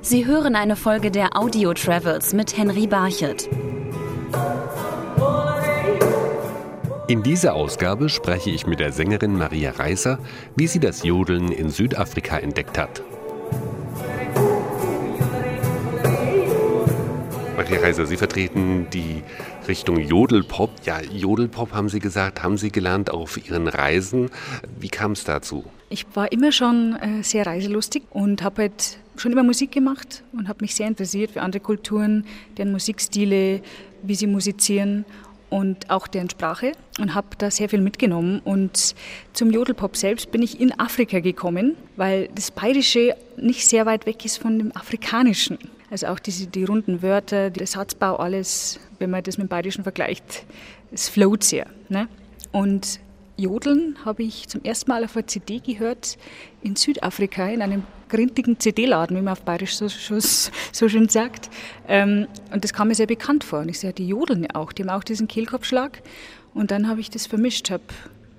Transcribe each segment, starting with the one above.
Sie hören eine Folge der Audio Travels mit Henry Barchet. In dieser Ausgabe spreche ich mit der Sängerin Maria Reiser, wie sie das Jodeln in Südafrika entdeckt hat. Maria Reiser, Sie vertreten die Richtung Jodelpop. Ja, Jodelpop haben Sie gesagt, haben Sie gelernt auf Ihren Reisen. Wie kam es dazu? Ich war immer schon äh, sehr reiselustig und habe halt schon immer Musik gemacht und habe mich sehr interessiert für andere Kulturen, deren Musikstile, wie sie musizieren und auch deren Sprache und habe da sehr viel mitgenommen. Und zum Jodelpop selbst bin ich in Afrika gekommen, weil das Bayerische nicht sehr weit weg ist von dem Afrikanischen. Also auch diese, die runden Wörter, der Satzbau, alles, wenn man das mit dem Bayerischen vergleicht, es float sehr. Ne? Und Jodeln habe ich zum ersten Mal auf einer CD gehört in Südafrika, in einem grintigen CD-Laden, wie man auf Bayerisch so, so, so schön sagt. Ähm, und das kam mir sehr bekannt vor. Und ich sehe, die jodeln ja auch, die haben auch diesen Kehlkopfschlag. Und dann habe ich das vermischt, habe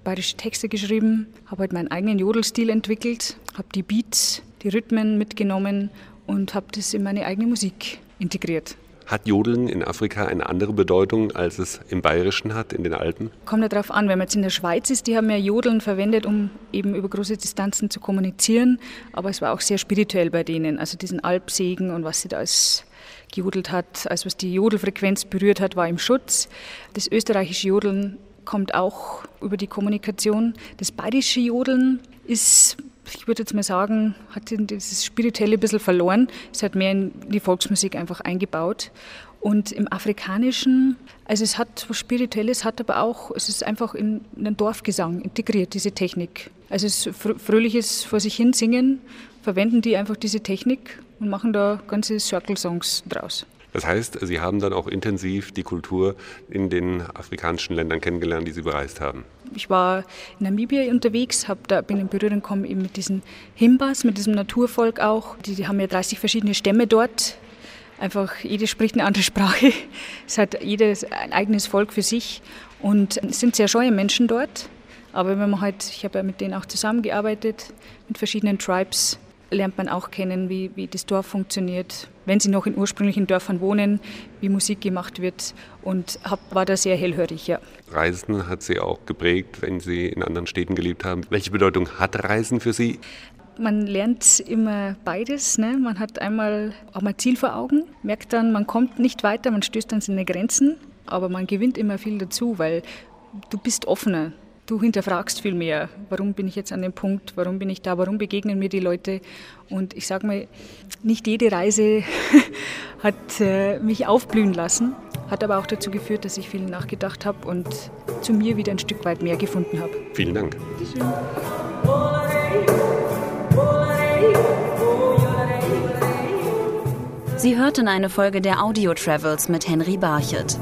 bayerische Texte geschrieben, habe halt meinen eigenen Jodelstil entwickelt, habe die Beats, die Rhythmen mitgenommen und habe das in meine eigene Musik integriert. Hat Jodeln in Afrika eine andere Bedeutung, als es im Bayerischen hat, in den Alpen? Kommt ja darauf an, wenn man jetzt in der Schweiz ist, die haben ja Jodeln verwendet, um eben über große Distanzen zu kommunizieren. Aber es war auch sehr spirituell bei denen. Also diesen Alpsegen und was sie da als gejodelt hat, also was die Jodelfrequenz berührt hat, war im Schutz. Das österreichische Jodeln kommt auch über die Kommunikation. Das bayerische Jodeln ist ich würde jetzt mal sagen, hat dieses Spirituelle ein bisschen verloren. Es hat mehr in die Volksmusik einfach eingebaut. Und im Afrikanischen, also es hat was Spirituelles, hat aber auch, es ist einfach in den Dorfgesang integriert, diese Technik. Also es ist fröhliches vor sich hin singen, verwenden die einfach diese Technik und machen da ganze Circle-Songs draus. Das heißt, Sie haben dann auch intensiv die Kultur in den afrikanischen Ländern kennengelernt, die Sie bereist haben. Ich war in Namibia unterwegs, hab da, bin in Berührung gekommen eben mit diesen Himbas, mit diesem Naturvolk auch. Die, die haben ja 30 verschiedene Stämme dort. Einfach, jede spricht eine andere Sprache. Es hat jedes ein eigenes Volk für sich und es sind sehr scheue Menschen dort. Aber wenn man halt, ich habe ja mit denen auch zusammengearbeitet, mit verschiedenen Tribes, lernt man auch kennen, wie, wie das Dorf funktioniert, wenn sie noch in ursprünglichen Dörfern wohnen, wie Musik gemacht wird und hab, war da sehr hellhörig, ja. Reisen hat Sie auch geprägt, wenn Sie in anderen Städten gelebt haben. Welche Bedeutung hat Reisen für Sie? Man lernt immer beides. Ne? Man hat einmal auch mal Ziel vor Augen, merkt dann, man kommt nicht weiter, man stößt an seine Grenzen, aber man gewinnt immer viel dazu, weil du bist offener. Du hinterfragst viel mehr, warum bin ich jetzt an dem Punkt, warum bin ich da, warum begegnen mir die Leute. Und ich sage mal, nicht jede Reise hat äh, mich aufblühen lassen, hat aber auch dazu geführt, dass ich viel nachgedacht habe und zu mir wieder ein Stück weit mehr gefunden habe. Vielen Dank. Bitteschön. Sie hörten eine Folge der Audio Travels mit Henry Barchet.